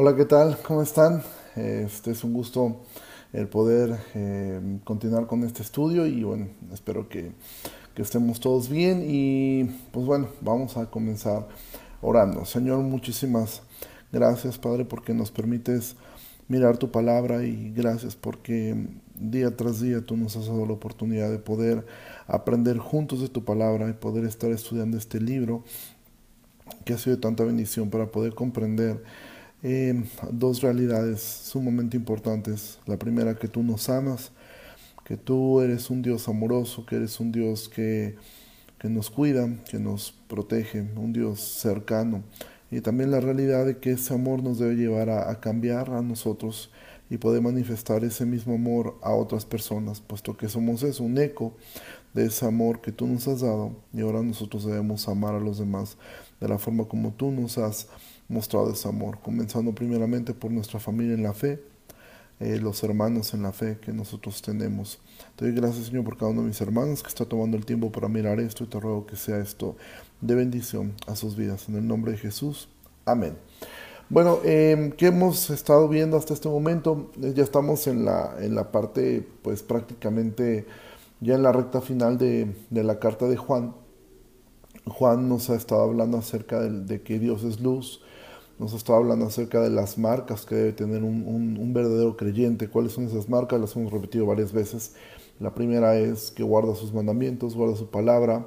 Hola, ¿qué tal? ¿Cómo están? Este es un gusto el poder eh, continuar con este estudio y bueno, espero que, que, estemos todos bien y pues bueno, vamos a comenzar orando. Señor, muchísimas gracias Padre porque nos permites mirar tu palabra y gracias porque día tras día tú nos has dado la oportunidad de poder aprender juntos de tu palabra y poder estar estudiando este libro que ha sido de tanta bendición para poder comprender eh, dos realidades sumamente importantes. La primera, que tú nos amas, que tú eres un Dios amoroso, que eres un Dios que, que nos cuida, que nos protege, un Dios cercano. Y también la realidad de que ese amor nos debe llevar a, cambiar a nosotros y poder manifestar ese mismo amor a otras personas, puesto que somos eso, un eco de ese amor que tú nos has dado y ahora nosotros debemos amar a los demás de la forma como tú nos has mostrado ese amor, comenzando primeramente por nuestra familia en la fe, eh, los hermanos en la fe que nosotros tenemos. Te doy gracias, Señor, por cada uno de mis hermanos que está tomando el tiempo para mirar esto y te ruego que sea esto de bendición a sus vidas. En el nombre de Jesús. Amén. Bueno, eh, ¿qué hemos estado viendo hasta este momento? Eh, ya estamos en la, en la parte, pues prácticamente ya en la recta final de, de la carta de Juan. Juan nos ha estado hablando acerca de que Dios es luz, nos estaba hablando acerca de las marcas que debe tener un, verdadero creyente. ¿Cuáles son esas marcas? Las hemos repetido varias veces. La primera es que guarda sus mandamientos, guarda su palabra,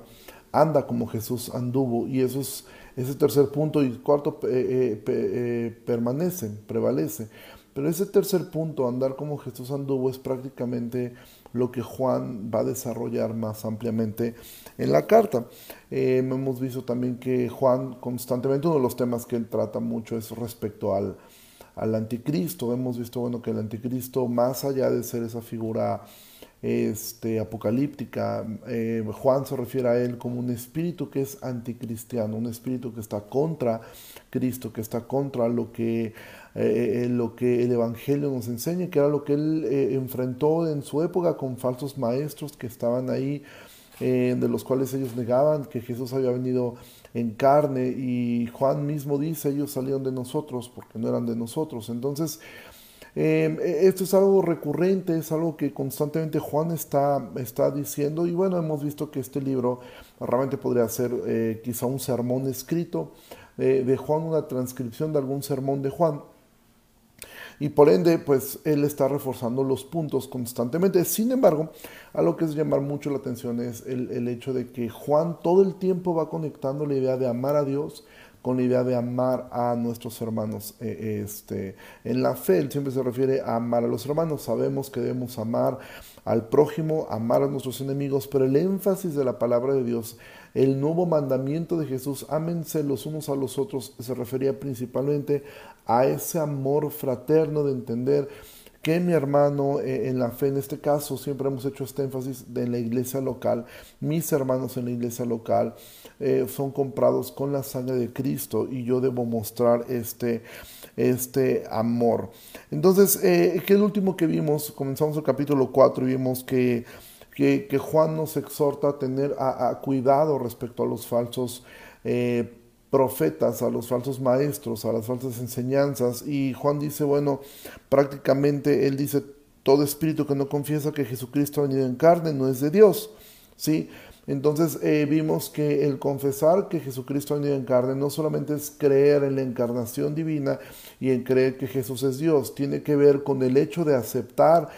anda como Jesús anduvo. Y eso es ese tercer punto. Y cuarto, eh, eh, eh, permanece, prevalece. Pero ese tercer punto, andar como Jesús anduvo, es prácticamente lo que Juan va a desarrollar más ampliamente en la carta. Eh, hemos visto también que Juan constantemente, uno de los temas que él trata mucho es respecto al, al anticristo. Hemos visto bueno, que el anticristo, más allá de ser esa figura este, apocalíptica, eh, Juan se refiere a él como un espíritu que es anticristiano, un espíritu que está contra Cristo, que está contra lo que eh, eh, lo que el Evangelio nos enseña, que era lo que él enfrentó en su época con falsos maestros que estaban ahí, de los cuales ellos negaban que Jesús había venido en carne y Juan mismo dice, ellos salieron de nosotros porque no eran de nosotros. Entonces, esto es algo recurrente, es algo que constantemente Juan está, está diciendo y bueno, hemos visto que este libro realmente podría ser quizá un sermón escrito de Juan, una transcripción de algún sermón de Juan y por ende, pues él está reforzando los puntos constantemente. Sin embargo, algo que es llamar mucho la atención es el, hecho de que Juan todo el tiempo va conectando la idea de amar a Dios con la idea de amar a nuestros hermanos. Eh, este, en la fe, él siempre se refiere a amar a los hermanos. Sabemos que debemos amar al prójimo, amar a nuestros enemigos, pero el énfasis de la palabra de Dios el nuevo mandamiento de Jesús, ámense los unos a los otros, se refería principalmente a ese amor fraterno de entender que mi hermano eh, en la fe, en este caso siempre hemos hecho este énfasis de la iglesia local, mis hermanos en la iglesia local eh, son comprados con la sangre de Cristo y yo debo mostrar este, este amor. Entonces, eh, ¿qué es lo último que vimos? Comenzamos el capítulo 4 y vimos que que, Juan nos exhorta a tener a, cuidado respecto a los falsos eh, profetas, a los falsos maestros, a las falsas enseñanzas. Y Juan dice, bueno, prácticamente él dice, todo espíritu que no confiesa que Jesucristo ha venido en carne no es de Dios. ¿sí? Entonces eh, vimos que el confesar que Jesucristo ha venido en carne no solamente es creer en la encarnación divina y en creer que Jesús es Dios, tiene que ver con el hecho de aceptar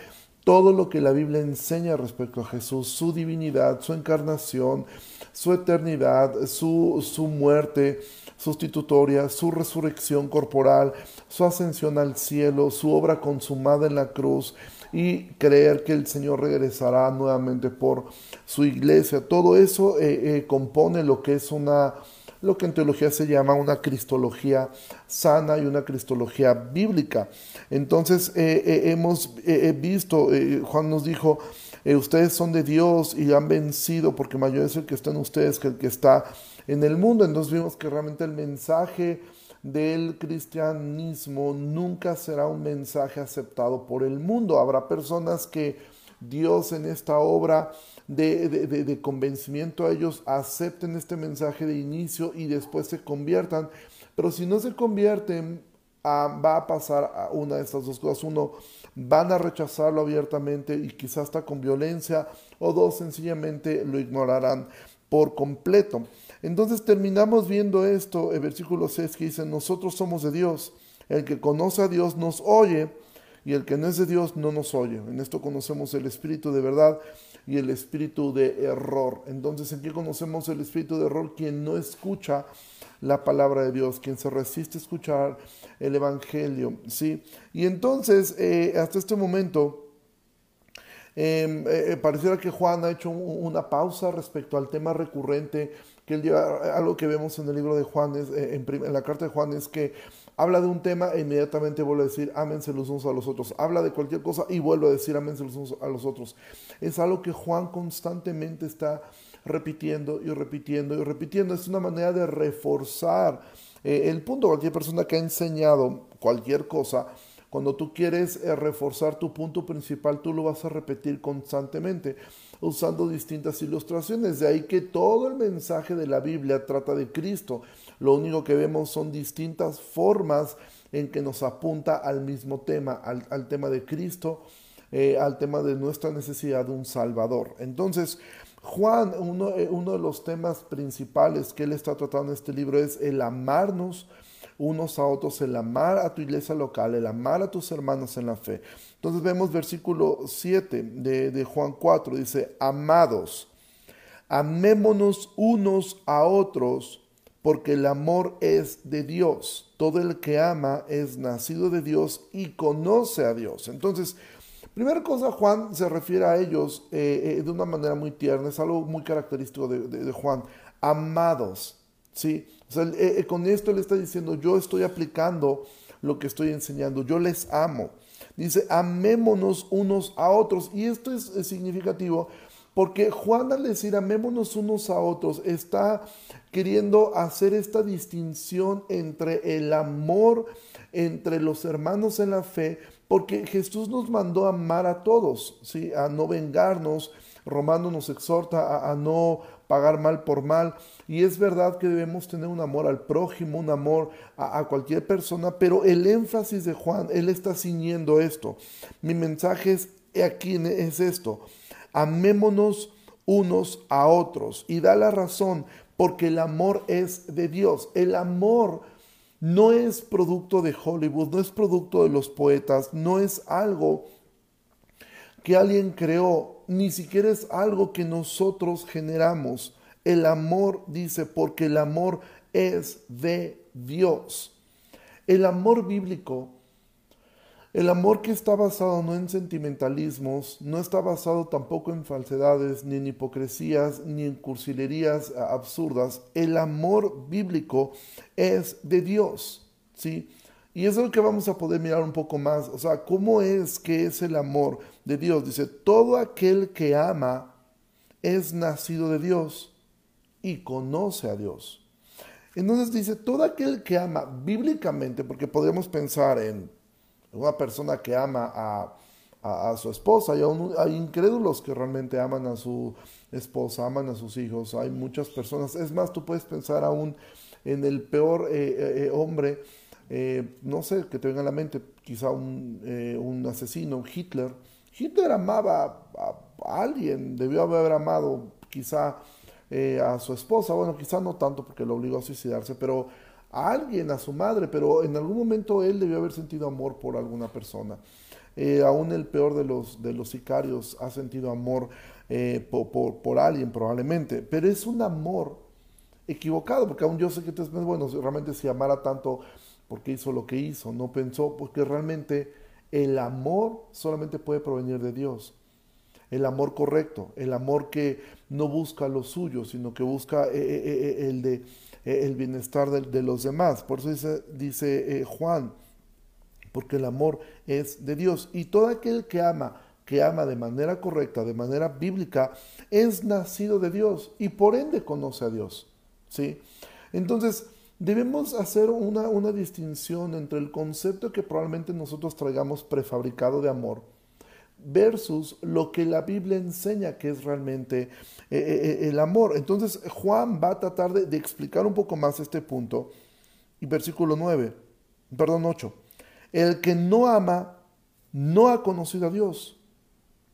todo lo que la Biblia enseña respecto a Jesús, su divinidad, su encarnación, su eternidad, su, su muerte sustitutoria, su resurrección corporal, su ascensión al cielo, su obra consumada en la cruz y creer que el Señor regresará nuevamente por su iglesia. Todo eso eh, eh, compone lo que es una lo que en teología se llama una cristología sana y una cristología bíblica. Entonces eh, hemos visto, Juan nos dijo, ustedes son de Dios y han vencido porque mayor es el que está en ustedes que el que está en el mundo. Entonces vimos que realmente el mensaje del cristianismo nunca será un mensaje aceptado por el mundo. Habrá personas que Dios en esta obra de, convencimiento a ellos acepten este mensaje de inicio y después se conviertan. Pero si no se convierten, va a pasar una de estas dos cosas. Uno, van a rechazarlo abiertamente y quizás hasta con violencia, o dos, sencillamente lo ignorarán por completo. Entonces terminamos viendo esto, el versículo 6 que dice, nosotros somos de Dios, el que conoce a Dios nos oye, y el que no es de Dios no nos oye. En esto conocemos el espíritu de verdad y el espíritu de error. Entonces, ¿en qué conocemos el espíritu de error? Quien no escucha la palabra de Dios, quien se resiste a escuchar el Evangelio, ¿sí? Y entonces, eh, hasta este momento, em, eh, eh, pareciera que Juan ha hecho una pausa respecto al tema recurrente que él lleva, algo que vemos en el libro de Juan, es, en, en, la carta de Juan, es que habla de un tema e inmediatamente vuelve a decir ámense los unos a los otros. Habla de cualquier cosa y vuelve a decir ámense los unos a los otros. Es algo que Juan constantemente está repitiendo y repitiendo y repitiendo. Es una manera de reforzar eh, el punto. Cualquier persona que ha enseñado cualquier cosa, cuando tú quieres eh, reforzar tu punto principal, tú lo vas a repetir constantemente usando distintas ilustraciones. De ahí que todo el mensaje de la Biblia trata de Cristo. Lo único que vemos son distintas formas en que nos apunta al mismo tema, al, tema de Cristo, eh, al tema de nuestra necesidad de un Salvador. Entonces, Juan, uno, eh, uno, de los temas principales que él está tratando en este libro es el amarnos unos a otros, el amar a tu iglesia local, el amar a tus hermanos en la fe. Entonces vemos versículo 7 de, de Juan 4, dice, amados, amémonos unos a otros, porque el amor es de Dios. Todo el que ama es nacido de Dios y conoce a Dios. Entonces, Primera cosa, Juan se refiere a ellos eh, eh, de una manera muy tierna, es algo muy característico de, Juan, amados, ¿sí? Eh, con esto le está diciendo, yo estoy aplicando lo que estoy enseñando, yo les amo. Dice, amémonos unos a otros. Y esto es, significativo porque Juan al decir amémonos unos a otros está queriendo hacer esta distinción entre el amor entre los hermanos en la fe, porque Jesús nos mandó a amar a todos, ¿sí? a no vengarnos. Romano nos exhorta a, no pagar mal por mal. Y es verdad que debemos tener un amor al prójimo, un amor a, cualquier persona, pero el énfasis de Juan, él está ciñendo esto. Mi mensaje es aquí es esto. Amémonos unos a otros. Y da la razón, porque el amor es de Dios. El amor no es producto de Hollywood, no es producto de los poetas, no es algo que alguien creó, ni siquiera es algo que nosotros generamos. El amor dice, porque el amor es de Dios. El amor bíblico el amor que está basado no en sentimentalismos, no está basado tampoco en falsedades, ni en hipocresías, ni en cursilerías absurdas. El amor bíblico es de Dios, ¿sí? Y eso es lo que vamos a poder mirar un poco más. O sea, ¿cómo es que es el amor de Dios? Dice, todo aquel que ama es nacido de Dios y conoce a Dios. Entonces dice, todo aquel que ama bíblicamente, porque podemos pensar en una persona que ama a, su esposa. Hay, hay, incrédulos que realmente aman a su esposa, aman a sus hijos. Hay muchas personas. Es más, tú puedes pensar aún en el peor eh, eh, eh, hombre, no sé, que te venga a la mente, quizá un, un asesino, Hitler. Hitler amaba a, alguien, debió haber amado quizá a su esposa, bueno, quizá no tanto porque lo obligó a suicidarse, pero a alguien, a su madre, pero en algún momento él debió haber sentido amor por alguna persona. Eh, aún el peor de los, sicarios ha sentido amor eh, por, alguien probablemente, pero es un amor equivocado, porque aún yo sé que tú bueno, realmente si amara tanto, porque hizo lo que hizo? No pensó, porque realmente el amor solamente puede provenir de Dios. El amor correcto, el amor que no busca lo suyo, sino que busca eh, el de eh, el bienestar de, los demás. Por eso dice, dice eh, Juan, porque el amor es de Dios. Y todo aquel que ama, que ama de manera correcta, de manera bíblica, es nacido de Dios y por ende conoce a Dios. ¿sí? Entonces, debemos hacer una, una distinción entre el concepto que probablemente nosotros traigamos prefabricado de amor versus lo que la Biblia enseña que es realmente eh, eh, eh, el amor. Entonces Juan va a tratar de, explicar un poco más este punto. Y versículo 9, perdón 8. El que no ama no ha conocido a Dios,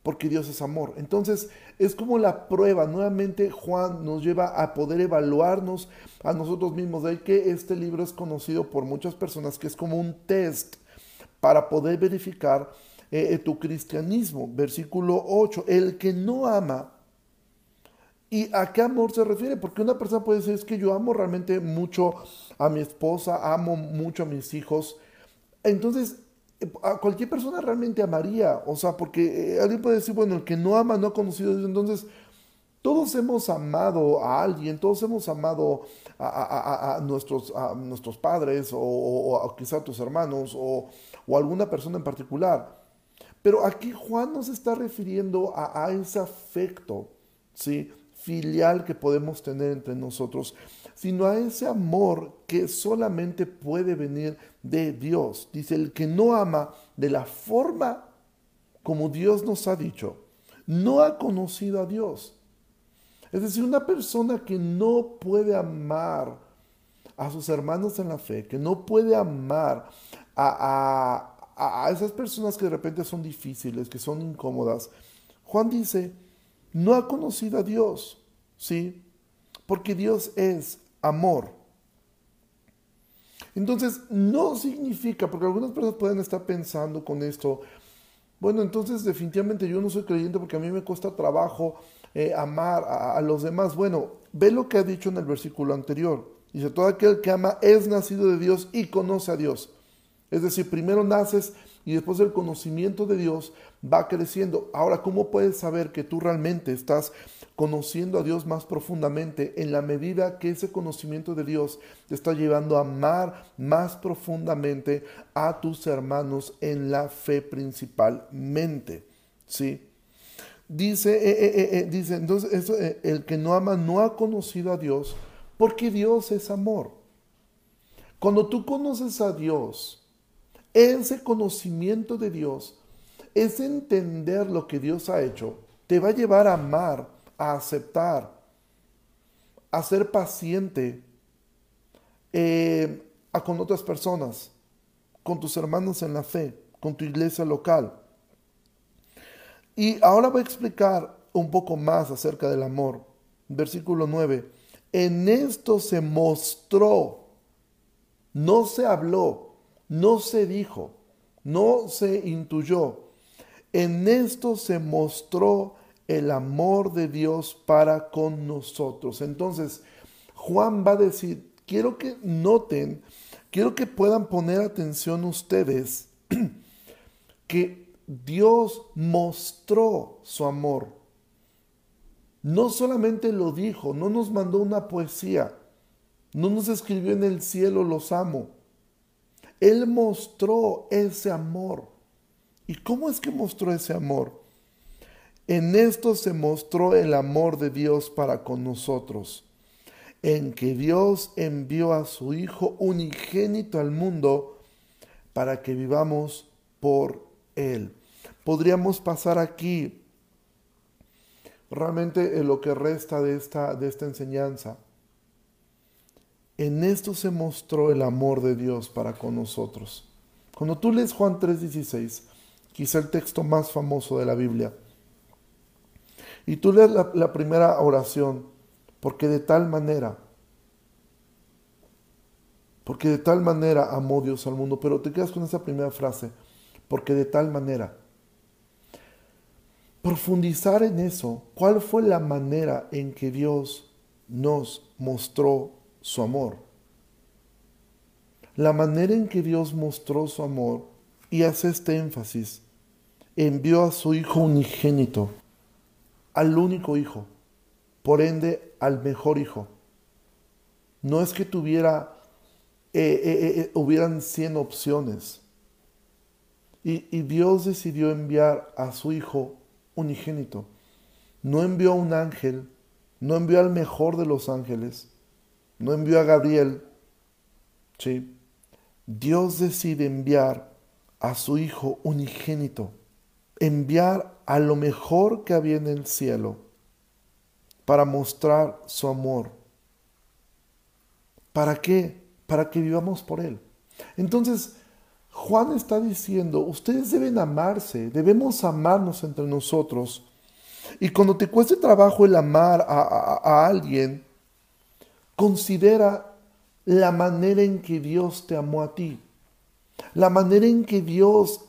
porque Dios es amor. Entonces es como la prueba. Nuevamente Juan nos lleva a poder evaluarnos a nosotros mismos. De ahí que este libro es conocido por muchas personas que es como un test para poder verificar eh, eh, tu cristianismo. Versículo 8, el que no ama ¿Y a qué amor se refiere? Porque una persona puede decir, es que yo amo realmente mucho a mi esposa, amo mucho a mis hijos. Entonces, a cualquier persona realmente amaría. O sea, porque eh, alguien puede decir, bueno, el que no ama no ha conocido a. Entonces, todos hemos amado a alguien, todos hemos amado a, nuestros, a nuestros padres o, quizá a tus hermanos o, o alguna persona en particular. Pero aquí Juan nos está refiriendo a, ese afecto, ¿sí? filial que podemos tener entre nosotros, sino a ese amor que solamente puede venir de Dios. Dice, el que no ama de la forma como Dios nos ha dicho, no ha conocido a Dios. Es decir, una persona que no puede amar a sus hermanos en la fe, que no puede amar a, a, esas personas que de repente son difíciles, que son incómodas, Juan dice, no ha conocido a Dios. ¿sí? Porque Dios es amor. Entonces, no significa, porque algunas personas pueden estar pensando con esto, bueno, entonces definitivamente yo no soy creyente porque a mí me cuesta trabajo eh, amar a, a, los demás. Bueno, ve lo que ha dicho en el versículo anterior. Dice, todo aquel que ama es nacido de Dios y conoce a Dios. Es decir, primero naces y después el conocimiento de Dios va creciendo. Ahora, ¿cómo puedes saber que tú realmente estás conociendo a Dios más profundamente en la medida que ese conocimiento de Dios te está llevando a amar más profundamente a tus hermanos en la fe principalmente? ¿Sí? Dice, eh, eh, eh, dice entonces, el que no ama no ha conocido a Dios porque Dios es amor. Cuando tú conoces a Dios, ese conocimiento de Dios, ese entender lo que Dios ha hecho, te va a llevar a amar, a aceptar, a ser paciente eh, a con otras personas, con tus hermanos en la fe, con tu iglesia local. Y ahora voy a explicar un poco más acerca del amor. Versículo 9. En esto se mostró, no se habló, no se dijo, no se intuyó. En esto se mostró el amor de Dios para con nosotros. Entonces, Juan va a decir, quiero que noten, quiero que puedan poner atención ustedes, que Dios mostró su amor. No solamente lo dijo, no nos mandó una poesía, no nos escribió en el cielo los amo. Él mostró ese amor. ¿Y cómo es que mostró ese amor? En esto se mostró el amor de Dios para con nosotros, en que Dios envió a su Hijo unigénito al mundo para que vivamos por Él. Podríamos pasar aquí realmente en lo que resta de esta, de esta enseñanza. En esto se mostró el amor de Dios para con nosotros. Cuando tú lees Juan 3:16, quizá el texto más famoso de la Biblia, y tú lees la, la primera oración, porque de tal manera, porque de tal manera amó Dios al mundo, pero te quedas con esa primera frase, porque de tal manera. Profundizar en eso, ¿cuál fue la manera en que Dios nos mostró su amor. La manera en que Dios mostró su amor y hace este énfasis, envió a su Hijo unigénito, al único Hijo, por ende al mejor Hijo. No es que tuviera, eh, eh, eh, hubieran 100 opciones. Y, y Dios decidió enviar a su Hijo unigénito. No envió a un ángel, no envió al mejor de los ángeles, no envió a Gabriel, ¿sí? Dios decide enviar a su Hijo unigénito, enviar a lo mejor que había en el cielo para mostrar su amor. ¿Para qué? Para que vivamos por Él. Entonces, Juan está diciendo, ustedes deben amarse, debemos amarnos entre nosotros. Y cuando te cueste trabajo el amar a, alguien, considera la manera en que Dios te amó a ti, la manera en que Dios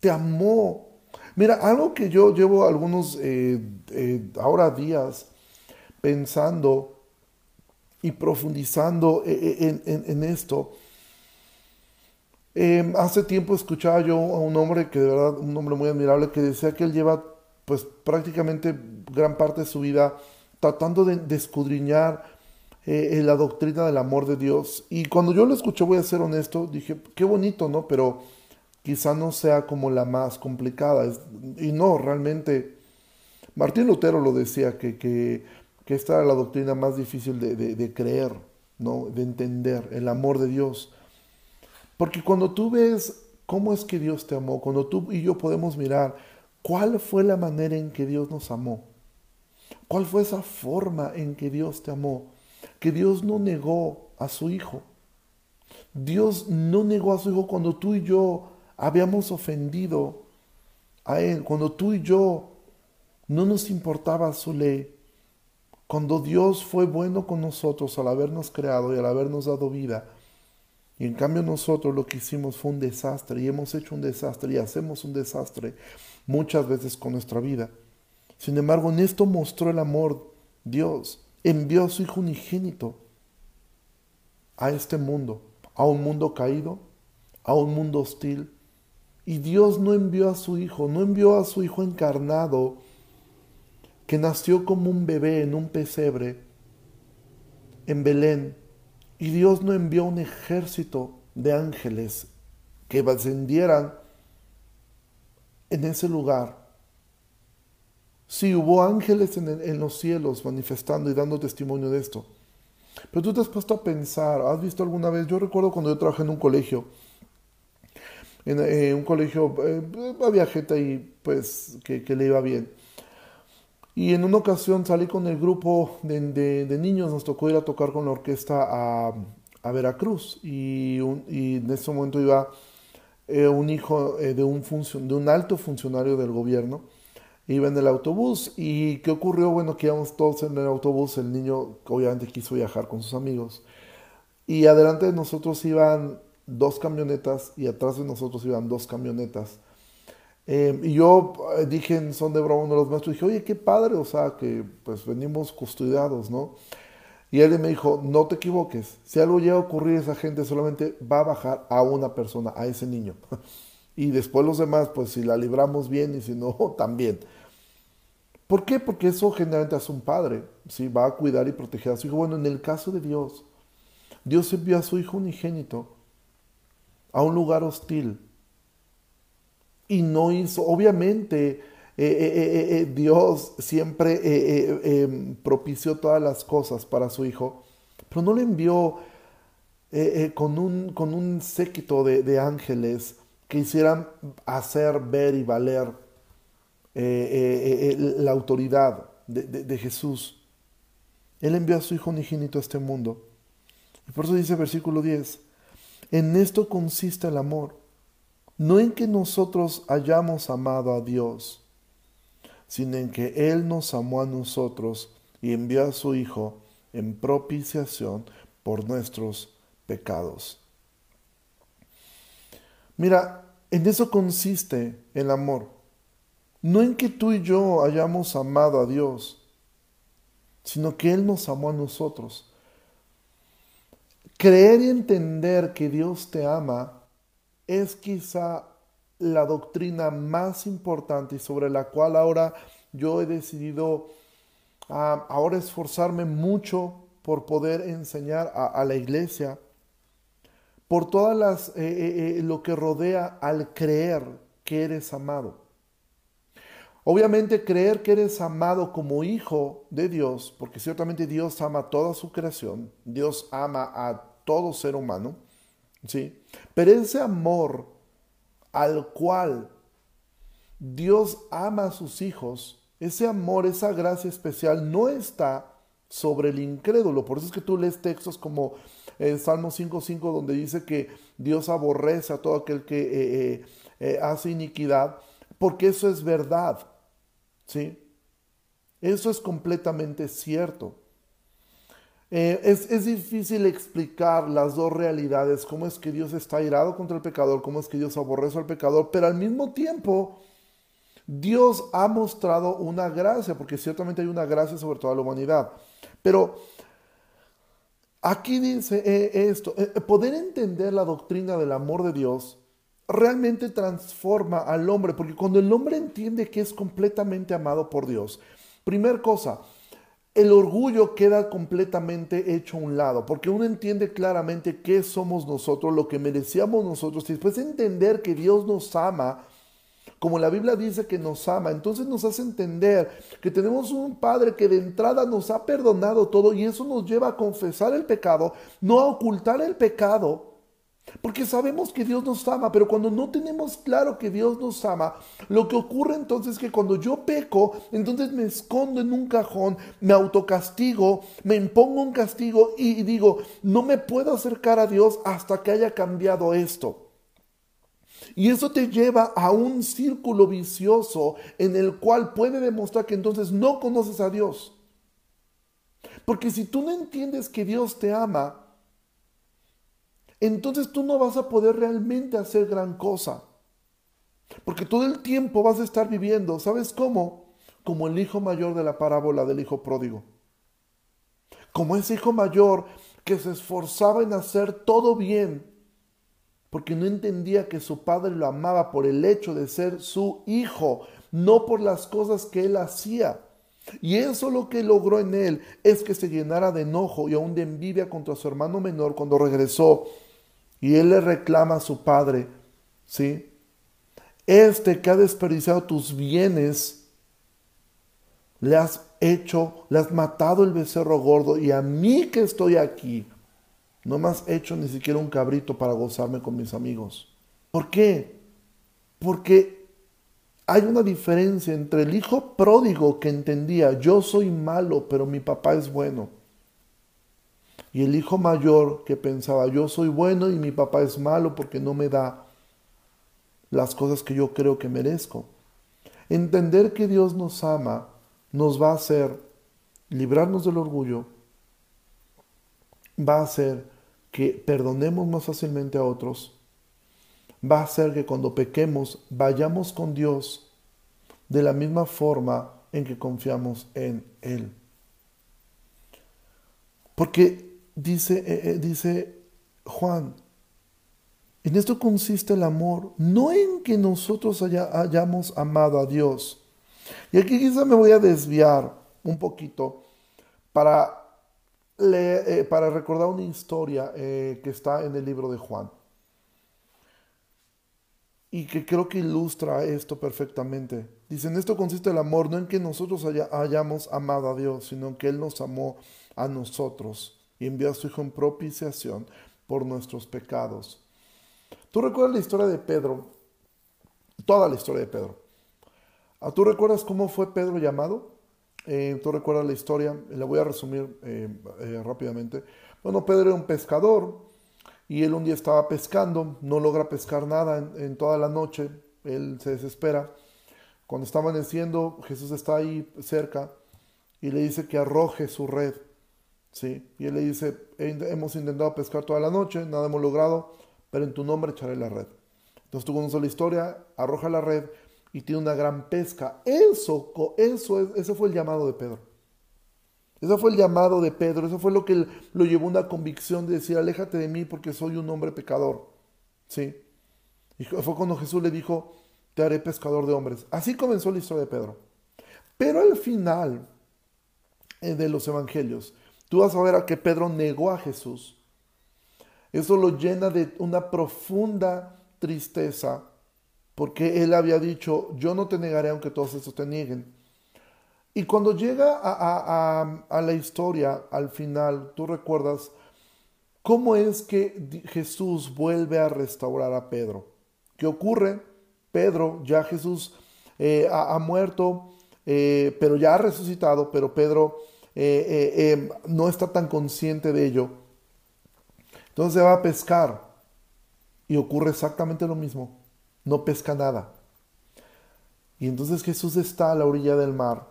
te amó. Mira, algo que yo llevo algunos eh, eh, ahora días pensando y profundizando eh, en esto, hace tiempo escuchaba yo a un hombre que de verdad, un hombre muy admirable, que decía que él lleva pues prácticamente gran parte de su vida tratando de, escudriñar eh, la doctrina del amor de Dios. Y cuando yo lo escuché, voy a ser honesto, dije, qué bonito, ¿no? Pero quizá no sea como la más complicada. y no, realmente, Martín Lutero lo decía, que, que, esta era la doctrina más difícil de, de creer, ¿no? De entender, el amor de Dios. Porque cuando tú ves cómo es que Dios te amó, cuando tú y yo podemos mirar cuál fue la manera en que Dios nos amó, cuál fue esa forma en que Dios te amó, que Dios no negó a su Hijo. Dios no negó a su Hijo cuando tú y yo habíamos ofendido a Él, cuando tú y yo no nos importaba su ley, cuando Dios fue bueno con nosotros al habernos creado y al habernos dado vida, y en cambio nosotros lo que hicimos fue un desastre y hemos hecho un desastre y hacemos un desastre muchas veces con nuestra vida. Sin embargo, en esto mostró el amor Dios. Envió a su Hijo unigénito a este mundo, a un mundo caído, a un mundo hostil. Y Dios no envió a su Hijo, no envió a su Hijo encarnado, que nació como un bebé en un pesebre en Belén, y Dios no envió un ejército de ángeles que descendieran en ese lugar. Sí, hubo ángeles en, los cielos manifestando y dando testimonio de esto. Pero tú te has puesto a pensar, ¿has visto alguna vez? Yo recuerdo cuando yo trabajé en un colegio, en eh, un colegio, eh, había gente ahí pues que le iba bien. Y en una ocasión salí con el grupo de, niños, nos tocó ir a tocar con la orquesta a, Veracruz y, en ese momento iba eh, un hijo eh, de, un de un alto funcionario del gobierno, iba en el autobús y ¿qué ocurrió? Bueno, que íbamos todos en el autobús, el niño obviamente quiso viajar con sus amigos y adelante de nosotros iban dos camionetas y atrás de nosotros iban dos camionetas eh, y yo eh, dije son de broma uno de los maestros, dije, oye, qué padre, o sea, que pues venimos custodiados, ¿no? Y él me dijo, no te equivoques, si algo llega a ocurrir, esa gente solamente va a bajar a una persona, a ese niño. y después los demás, pues si la libramos bien y si no, también. ¿Por qué? Porque eso generalmente hace un padre, ¿sí? Va a cuidar y proteger a su hijo. Bueno, en el caso de Dios, Dios envió a su hijo unigénito a un lugar hostil, y no hizo, obviamente, eh, eh, eh, Dios siempre em, propició todas las cosas para su hijo, pero no le envió con, un, con un séquito de, ángeles que hicieran hacer, ver y valer la autoridad de, de Jesús. Él envió a su Hijo unigénito a este mundo. Y por eso dice versículo 10, en esto consiste el amor no en que nosotros hayamos amado a Dios, sino en que Él nos amó a nosotros y envió a su Hijo en propiciación por nuestros pecados. Mira, en eso consiste el amor. No en que tú y yo hayamos amado a Dios, sino que Él nos amó a nosotros. Creer y entender que Dios te ama es quizá la doctrina más importante y sobre la cual ahora yo he decidido ah, ahora esforzarme mucho por poder enseñar a, la iglesia, por todas las eh, eh, eh, lo que rodea al creer que eres amado. Obviamente creer que eres amado como hijo de Dios, porque ciertamente Dios ama toda su creación, Dios ama a todo ser humano, ¿sí? Pero ese amor al cual Dios ama a sus hijos, ese amor, esa gracia especial no está sobre el incrédulo. Por eso es que tú lees textos como el Salmo 5.5 donde dice que Dios aborrece a todo aquel que eh, eh, eh, hace iniquidad, porque eso es verdad. ¿Sí? Eso es completamente cierto. es, es, difícil explicar las dos realidades, cómo es que Dios está irado contra el pecador, cómo es que Dios aborrece al pecador, pero al mismo tiempo Dios ha mostrado una gracia, porque ciertamente hay una gracia sobre toda la humanidad. Pero aquí dice eh, esto, eh, poder entender la doctrina del amor de Dios realmente transforma al hombre, porque cuando el hombre entiende que es completamente amado por Dios, primer cosa, el orgullo queda completamente hecho a un lado, porque uno entiende claramente qué somos nosotros, lo que merecíamos nosotros, y después de entender que Dios nos ama, como la Biblia dice que nos ama, entonces nos hace entender que tenemos un Padre que de entrada nos ha perdonado todo y eso nos lleva a confesar el pecado, no a ocultar el pecado, porque sabemos que Dios nos ama, pero cuando no tenemos claro que Dios nos ama, lo que ocurre entonces es que cuando yo peco, entonces me escondo en un cajón, me autocastigo, me impongo un castigo y digo, no me puedo acercar a Dios hasta que haya cambiado esto. Y eso te lleva a un círculo vicioso en el cual puede demostrar que entonces no conoces a Dios. Porque si tú no entiendes que Dios te ama, entonces tú no vas a poder realmente hacer gran cosa. Porque todo el tiempo vas a estar viviendo, ¿sabes cómo? Como el hijo mayor de la parábola del hijo pródigo. Como ese hijo mayor que se esforzaba en hacer todo bien porque no entendía que su padre lo amaba por el hecho de ser su hijo, no por las cosas que él hacía. Y eso lo que logró en él es que se llenara de enojo y aún de envidia contra su hermano menor cuando regresó. Y él le reclama a su padre, ¿sí? Este que ha desperdiciado tus bienes, le has hecho, le has matado el becerro gordo y a mí que estoy aquí, no me has hecho ni siquiera un cabrito para gozarme con mis amigos. ¿Por qué? Porque hay una diferencia entre el hijo pródigo que entendía, yo soy malo, pero mi papá es bueno. Y el hijo mayor que pensaba, yo soy bueno y mi papá es malo porque no me da las cosas que yo creo que merezco. Entender que Dios nos ama nos va a hacer librarnos del orgullo, va a hacer que perdonemos más fácilmente a otros, va a hacer que cuando pequemos vayamos con Dios de la misma forma en que confiamos en Él. Porque dice, eh, eh, dice Juan, en esto consiste el amor, no en que nosotros hayamos amado a Dios. Y aquí quizá me voy a desviar un poquito para eh, para recordar una historia que está en el libro de Juan y que creo que ilustra esto perfectamente. Dice, en esto consiste el amor, no en que nosotros hayamos amado a Dios, sino en que Él nos amó a nosotros y envió a su Hijo en propiciación por nuestros pecados. ¿Tú recuerdas la historia de Pedro? Toda la historia de Pedro. ¿Ah, ¿Tú recuerdas cómo fue Pedro llamado? Eh, tú recuerdas la historia, la voy a resumir eh, eh, rápidamente. Bueno, Pedro era un pescador y él un día estaba pescando, no logra pescar nada en, toda la noche, él se desespera. Cuando está amaneciendo, Jesús está ahí cerca y le dice que arroje su red. ¿Sí? Y él le dice, hemos intentado pescar toda la noche, nada hemos logrado, pero en tu nombre echaré la red. Entonces tú conoces la historia, arroja la red y tiene una gran pesca. Eso, eso, ese fue el llamado de Pedro. Ese fue el llamado de Pedro, eso fue lo que lo llevó a una convicción de decir, aléjate de mí porque soy un hombre pecador. ¿Sí? Y fue cuando Jesús le dijo, te haré pescador de hombres. Así comenzó la historia de Pedro. Pero al final eh, de los evangelios, tú vas a ver a que Pedro negó a Jesús. Eso lo llena de una profunda tristeza porque él había dicho, yo no te negaré aunque todos estos te nieguen. Y cuando llega a, la historia, al final, tú recuerdas cómo es que Jesús vuelve a restaurar a Pedro. ¿Qué ocurre? Pedro, ya Jesús eh, ha, muerto, eh, pero ya ha resucitado, pero Pedro eh, eh, no está tan consciente de ello. Entonces va a pescar y ocurre exactamente lo mismo. No pesca nada. Y entonces Jesús está a la orilla del mar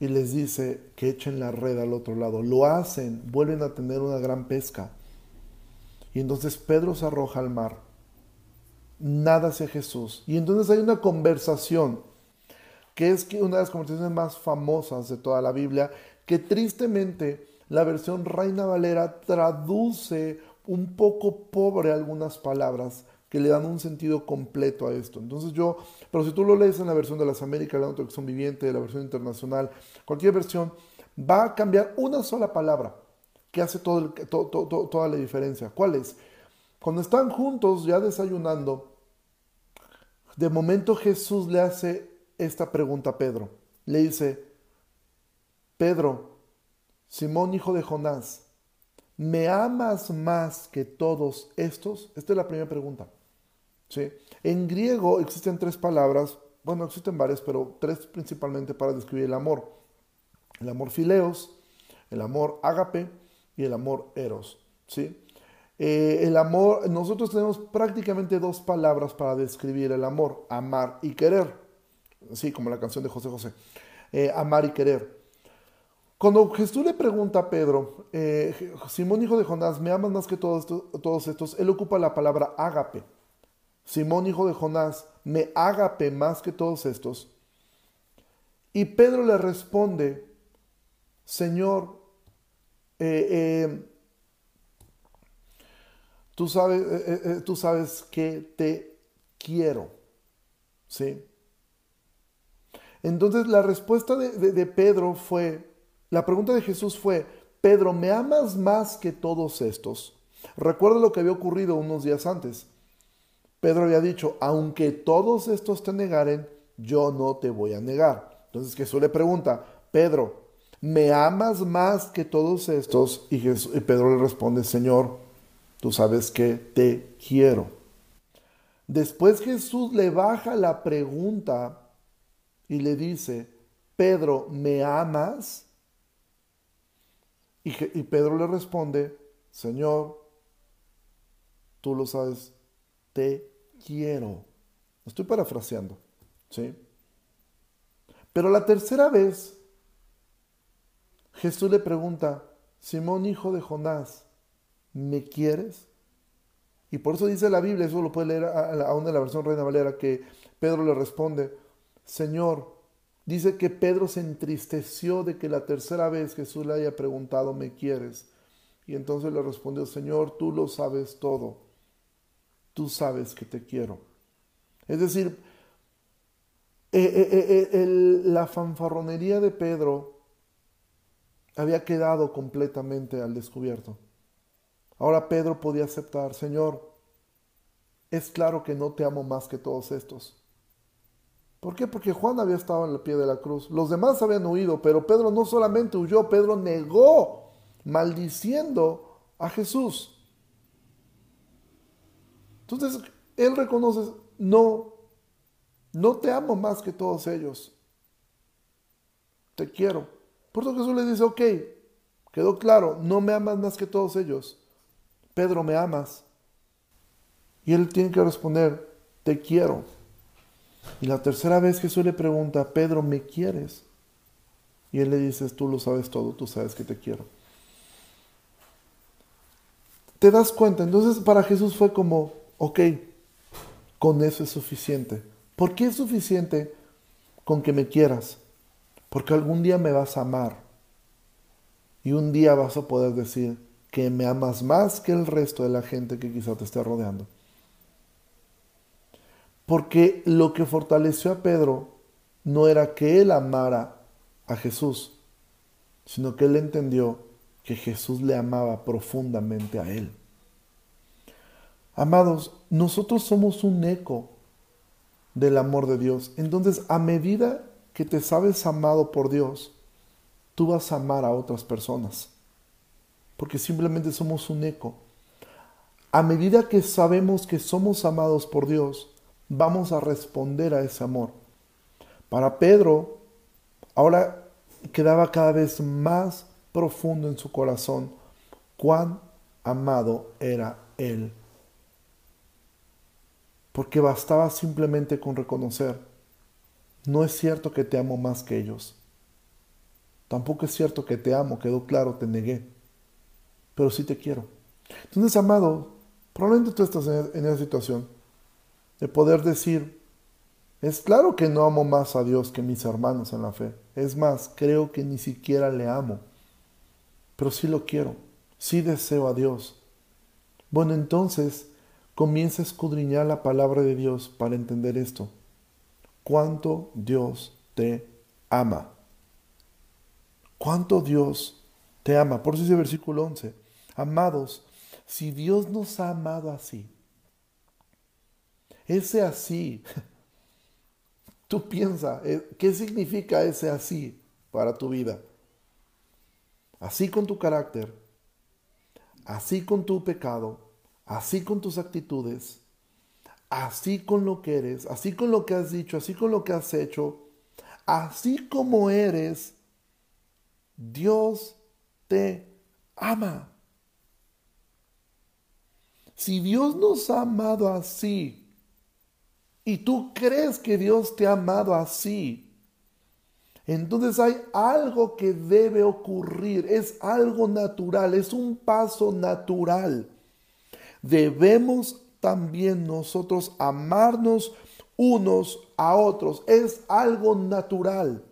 y les dice que echen la red al otro lado. Lo hacen, vuelven a tener una gran pesca. Y entonces Pedro se arroja al mar, nada hacia Jesús. Y entonces hay una conversación, que es una de las conversaciones más famosas de toda la Biblia, que tristemente la versión Reina Valera traduce un poco pobre algunas palabras que le dan un sentido completo a esto. Entonces yo, pero si tú lo lees en la versión de las Américas, la traducción viviente, la versión internacional, cualquier versión, va a cambiar una sola palabra que hace todo toda la diferencia. ¿Cuál es? Cuando están juntos ya desayunando, de momento Jesús le hace esta pregunta a Pedro. Le dice, Pedro, Simón hijo de Jonás, ¿me amas más que todos estos? Esta es la primera pregunta. ¿Sí? En griego existen tres palabras, bueno, existen varias, pero tres principalmente para describir el amor. El amor fileos, el amor ágape y el amor eros. ¿sí? Eh, el amor, nosotros tenemos prácticamente dos palabras para describir el amor, amar y querer. Sí, como la canción de José José. Eh, amar y querer. Cuando Jesús le pregunta a Pedro, eh, Simón hijo de Jonás, ¿me amas más que todos, estos? Él ocupa la palabra ágape. Simón hijo de Jonás, ¿me ágape más que todos estos? Y Pedro le responde, Señor, eh, tú, sabes, tú sabes que te quiero. ¿Sí? Entonces la respuesta de, Pedro fue, la pregunta de Jesús fue, Pedro, ¿me amas más que todos estos? Recuerda lo que había ocurrido unos días antes. Pedro había dicho, aunque todos estos te negaren, yo no te voy a negar. Entonces Jesús le pregunta, Pedro, ¿me amas más que todos estos? Y, Pedro le responde, Señor, tú sabes que te quiero. Después Jesús le baja la pregunta y le dice, Pedro, ¿me amas? Y, Pedro le responde, Señor, tú lo sabes, te quiero. Estoy parafraseando, ¿sí? Pero la tercera vez Jesús le pregunta, Simón hijo de Jonás, ¿me quieres? Y por eso dice la Biblia, eso lo puede leer aún en la versión Reina Valera, que Pedro le responde, Señor, dice que Pedro se entristeció de que la tercera vez Jesús le haya preguntado, ¿me quieres? Y entonces le respondió, Señor, tú lo sabes todo, tú sabes que te quiero. Es decir, eh, eh, eh, la fanfarronería de Pedro había quedado completamente al descubierto. Ahora Pedro podía aceptar, Señor, es claro que no te amo más que todos estos. ¿Por qué? Porque Juan había estado en el pie de la cruz. Los demás habían huido, pero Pedro no solamente huyó, Pedro negó, maldiciendo a Jesús. Entonces, él reconoce, no, no te amo más que todos ellos. Te quiero. Por eso Jesús le dice, ok, quedó claro, no me amas más que todos ellos. Pedro, ¿me amas? Y él tiene que responder, te quiero. Y la tercera vez Jesús le pregunta, Pedro, ¿me quieres? Y él le dice, tú lo sabes todo, tú sabes que te quiero. ¿Te das cuenta? Entonces para Jesús fue como, ok, con eso es suficiente. ¿Por qué es suficiente con que me quieras? Porque algún día me vas a amar. Y un día vas a poder decir que me amas más que el resto de la gente que quizá te esté rodeando. Porque lo que fortaleció a Pedro no era que él amara a Jesús, sino que él entendió que Jesús le amaba profundamente a él. Amados, nosotros somos un eco del amor de Dios. Entonces, a medida que te sabes amado por Dios, tú vas a amar a otras personas. Porque simplemente somos un eco. A medida que sabemos que somos amados por Dios, vamos a responder a ese amor. Para Pedro, ahora quedaba cada vez más profundo en su corazón cuán amado era Él. Porque bastaba simplemente con reconocer, no es cierto que te amo más que ellos. Tampoco es cierto que te amo, quedó claro, te negué. Pero sí te quiero. Entonces, amado, probablemente tú estás en esa situación de poder decir, es claro que no amo más a Dios que mis hermanos en la fe. Es más, creo que ni siquiera le amo. Pero sí lo quiero, sí deseo a Dios. Bueno, entonces comienza a escudriñar la palabra de Dios para entender esto. Cuánto Dios te ama. Cuánto Dios te ama. Por eso dice versículo 11. Amados, si Dios nos ha amado así, ese así Tú piensa, eh, ¿qué significa ese así para tu vida? Así con tu carácter, así con tu pecado, así con tus actitudes, así con lo que eres, así con lo que has dicho, así con lo que has hecho, así como eres, Dios te ama. Si Dios nos ha amado así, y tú crees que Dios te ha amado así, entonces hay algo que debe ocurrir, es algo natural, es un paso natural. Debemos también nosotros amarnos unos a otros, es algo natural.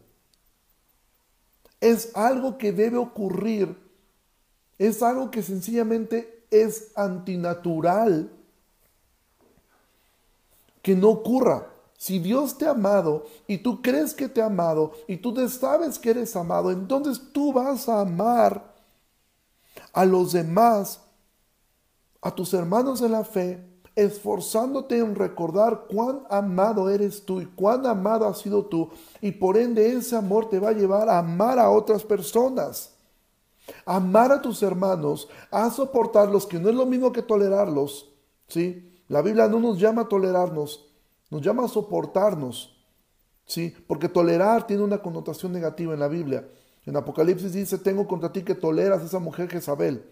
Es algo que debe ocurrir, es algo que sencillamente es antinatural que no ocurra. Si Dios te ha amado y tú crees que te ha amado y tú sabes que eres amado, entonces tú vas a amar a los demás, a tus hermanos en la fe, esforzándote en recordar cuán amado eres tú y cuán amado has sido tú. Y por ende ese amor te va a llevar a amar a otras personas. Amar a tus hermanos, a soportarlos, que no es lo mismo que tolerarlos. ¿sí? La Biblia no nos llama a tolerarnos, nos llama a soportarnos. ¿sí? Porque tolerar tiene una connotación negativa en la Biblia. En Apocalipsis dice, tengo contra ti que toleras a esa mujer Jezabel.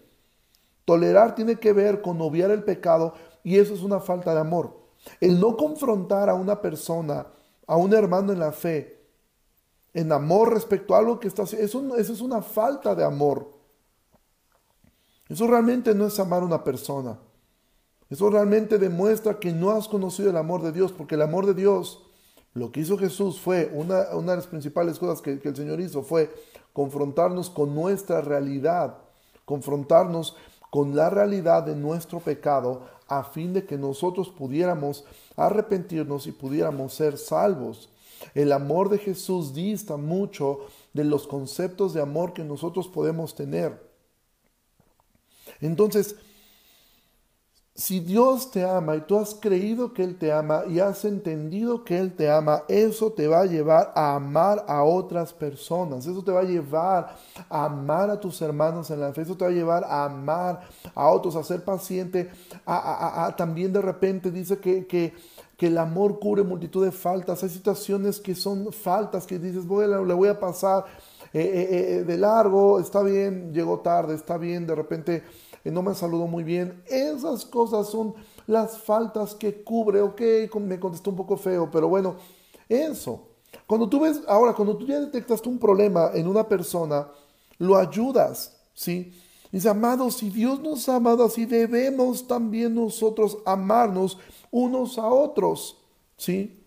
Tolerar tiene que ver con obviar el pecado y eso es una falta de amor. El no confrontar a una persona, a un hermano en la fe, en amor respecto a algo que está haciendo, eso, eso es una falta de amor. Eso realmente no es amar a una persona. Eso realmente demuestra que no has conocido el amor de Dios, porque el amor de Dios, lo que hizo Jesús fue, una, de las principales cosas que, el Señor hizo fue confrontarnos con nuestra realidad, confrontarnos con la realidad de nuestro pecado a fin de que nosotros pudiéramos arrepentirnos y pudiéramos ser salvos. El amor de Jesús dista mucho de los conceptos de amor que nosotros podemos tener. Entonces, si Dios te ama y tú has creído que Él te ama y has entendido que Él te ama, eso te va a llevar a amar a otras personas, eso te va a llevar a amar a tus hermanos en la fe, eso te va a llevar a amar a otros, a ser paciente, también de repente dice que, que, el amor cubre multitud de faltas, hay situaciones que son faltas que dices, voy, le voy a pasar eh, eh, eh, de largo, está bien, llegó tarde, está bien, de repente no me saludó muy bien. Esas cosas son las faltas que cubre. Ok, me contestó un poco feo, pero bueno, eso. Cuando tú ves, ahora, cuando tú ya detectaste un problema en una persona, lo ayudas, ¿sí? Dice, amados, si Dios nos ha amado así, debemos también nosotros amarnos unos a otros, ¿sí?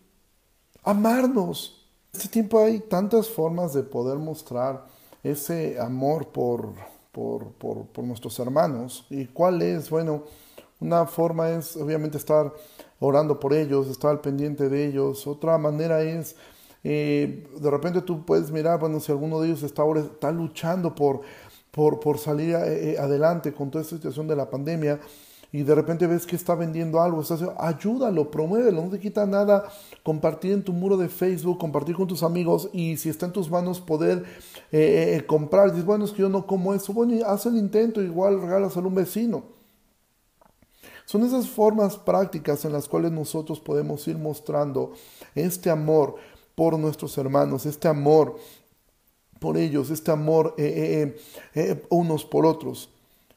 Amarnos. Este tiempo hay tantas formas de poder mostrar ese amor por, por, nuestros hermanos. ¿Y cuál es? Bueno, una forma es obviamente estar orando por ellos, estar al pendiente de ellos. Otra manera es, eh, de repente tú puedes mirar, bueno, si alguno de ellos está está luchando por, por, salir eh, adelante con toda esta situación de la pandemia y de repente ves que está vendiendo algo, estás, ayúdalo, promuévelo, no te quita nada compartir en tu muro de Facebook, compartir con tus amigos y si está en tus manos poder eh, eh, comprar, dices, bueno, es que yo no como eso, bueno, haz el intento, igual regálaselo a un vecino. Son esas formas prácticas en las cuales nosotros podemos ir mostrando este amor por nuestros hermanos, este amor por ellos, este amor eh, unos por otros.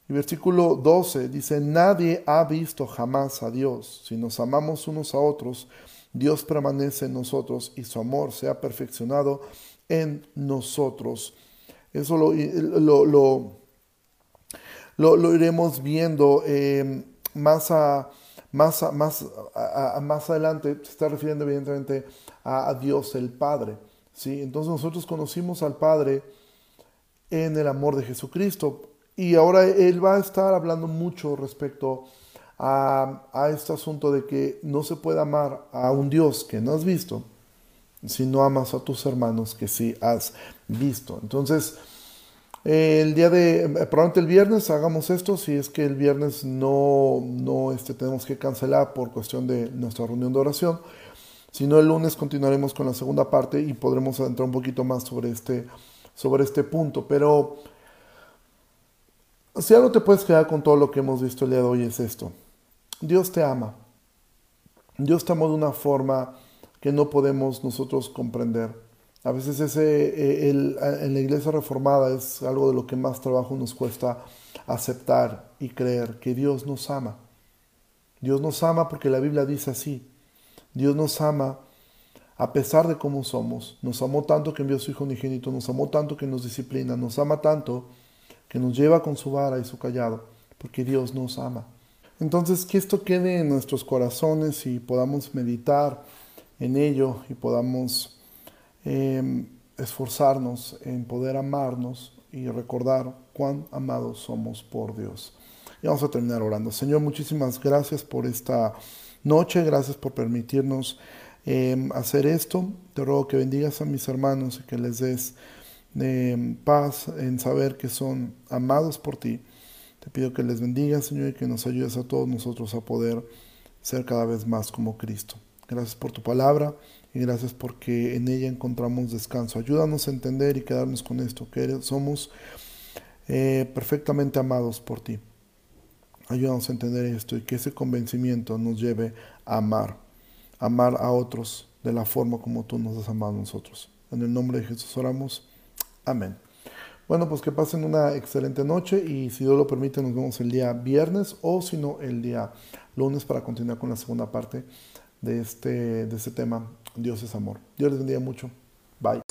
Y versículo 12 dice, nadie ha visto jamás a Dios. Si nos amamos unos a otros, Dios permanece en nosotros y su amor se ha perfeccionado en nosotros. Eso lo, lo, lo, iremos viendo eh, más, a, más, más, más adelante. Se está refiriendo evidentemente a, Dios el Padre. ¿sí? Entonces nosotros conocimos al Padre en el amor de Jesucristo. Y ahora Él va a estar hablando mucho respecto a, a este asunto de que no se puede amar a un Dios que no has visto si no amas a tus hermanos que sí has visto. Entonces, el día de, probablemente el viernes hagamos esto, si es que el viernes no, no este, tenemos que cancelar por cuestión de nuestra reunión de oración, sino el lunes continuaremos con la segunda parte y podremos adentrar un poquito más sobre este, sobre este punto. Pero si algo te puedes quedar con todo lo que hemos visto el día de hoy es esto. Dios te ama. Dios te ama de una forma que no podemos nosotros comprender. A veces ese, eh, el, en la iglesia reformada es algo de lo que más trabajo nos cuesta aceptar y creer, que Dios nos ama. Dios nos ama porque la Biblia dice así. Dios nos ama a pesar de cómo somos. Nos amó tanto que envió a su Hijo unigénito, nos amó tanto que nos disciplina, nos ama tanto que nos lleva con su vara y su callado, porque Dios nos ama. Entonces, que esto quede en nuestros corazones y podamos meditar en ello y podamos em, esforzarnos en poder amarnos y recordar cuán amados somos por Dios. Y vamos a terminar orando. Señor, muchísimas gracias por esta noche, gracias por permitirnos em, hacer esto. Te ruego que bendigas a mis hermanos y que les des em, paz en saber que son amados por ti. Te pido que les bendiga, Señor, y que nos ayudes a todos nosotros a poder ser cada vez más como Cristo. Gracias por tu palabra y gracias porque en ella encontramos descanso. Ayúdanos a entender y quedarnos con esto, que somos eh, perfectamente amados por ti. Ayúdanos a entender esto y que ese convencimiento nos lleve a amar, amar a otros de la forma como tú nos has amado a nosotros. En el nombre de Jesús oramos. Amén. Bueno, pues que pasen una excelente noche y si Dios lo permite nos vemos el día viernes o si no el día lunes para continuar con la segunda parte de este, de este tema. Dios es amor. Dios les bendiga mucho. Bye.